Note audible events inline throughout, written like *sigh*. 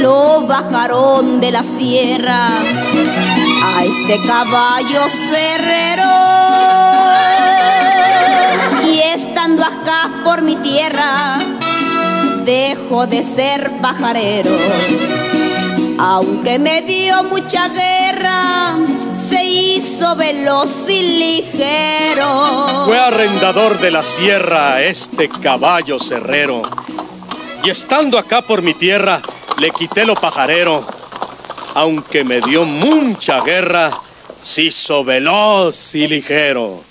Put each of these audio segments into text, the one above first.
Lo bajaron de la sierra a este caballo cerrero. Y estando acá por mi tierra dejo de ser pajarero. Aunque me dio mucha guerra, se hizo veloz y ligero. Fue arrendador de la sierra este caballo cerrero. Y estando acá por mi tierra, le quité lo pajarero. Aunque me dio mucha guerra, se hizo veloz y ligero.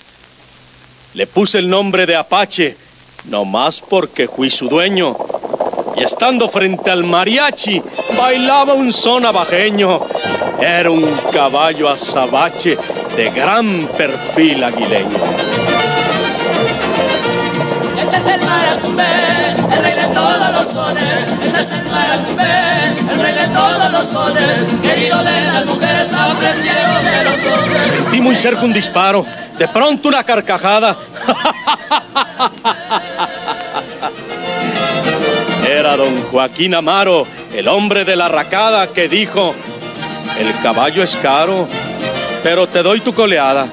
Le puse el nombre de Apache, no más porque fui su dueño y estando frente al mariachi bailaba un son abajeño. Era un caballo azabache de gran perfil aguileño. Este es el maracumbé, el rey de todos los sones. Este es el maracumbé, el rey de todos los sones. Querido de las mujeres, apreciado de los hombres. Sentí muy cerca un disparo, de pronto una carcajada. *laughs* Era don Joaquín Amaro, el hombre de la racada, que dijo, el caballo es caro, pero te doy tu coleada.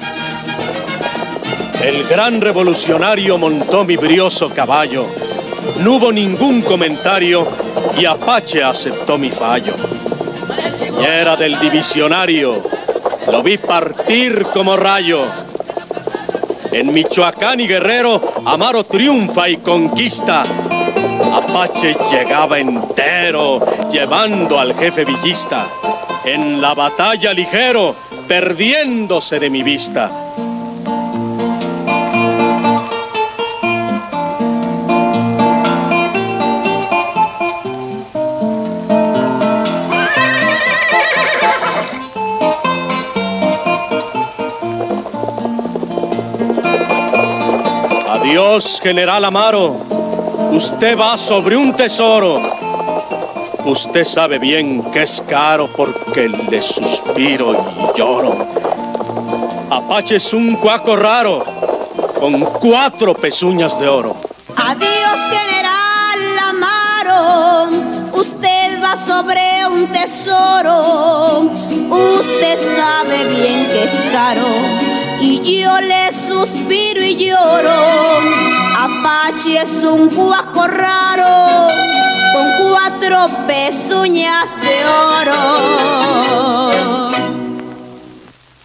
El gran revolucionario montó mi brioso caballo. No hubo ningún comentario y Apache aceptó mi fallo. Y era del divisionario, lo vi partir como rayo. En Michoacán y Guerrero, Amaro triunfa y conquista. Llegaba entero, llevando al jefe villista. En la batalla ligero, perdiéndose de mi vista. Adiós, general Amaro. Usted va sobre un tesoro. Usted sabe bien que es caro porque le suspiro y lloro. Apache es un cuaco raro con cuatro pezuñas de oro. Adiós, general Amaro. Usted va sobre un tesoro. Usted sabe bien que es caro. Y yo le suspiro y lloro. Apache es un cuaco raro con cuatro pezuñas de oro.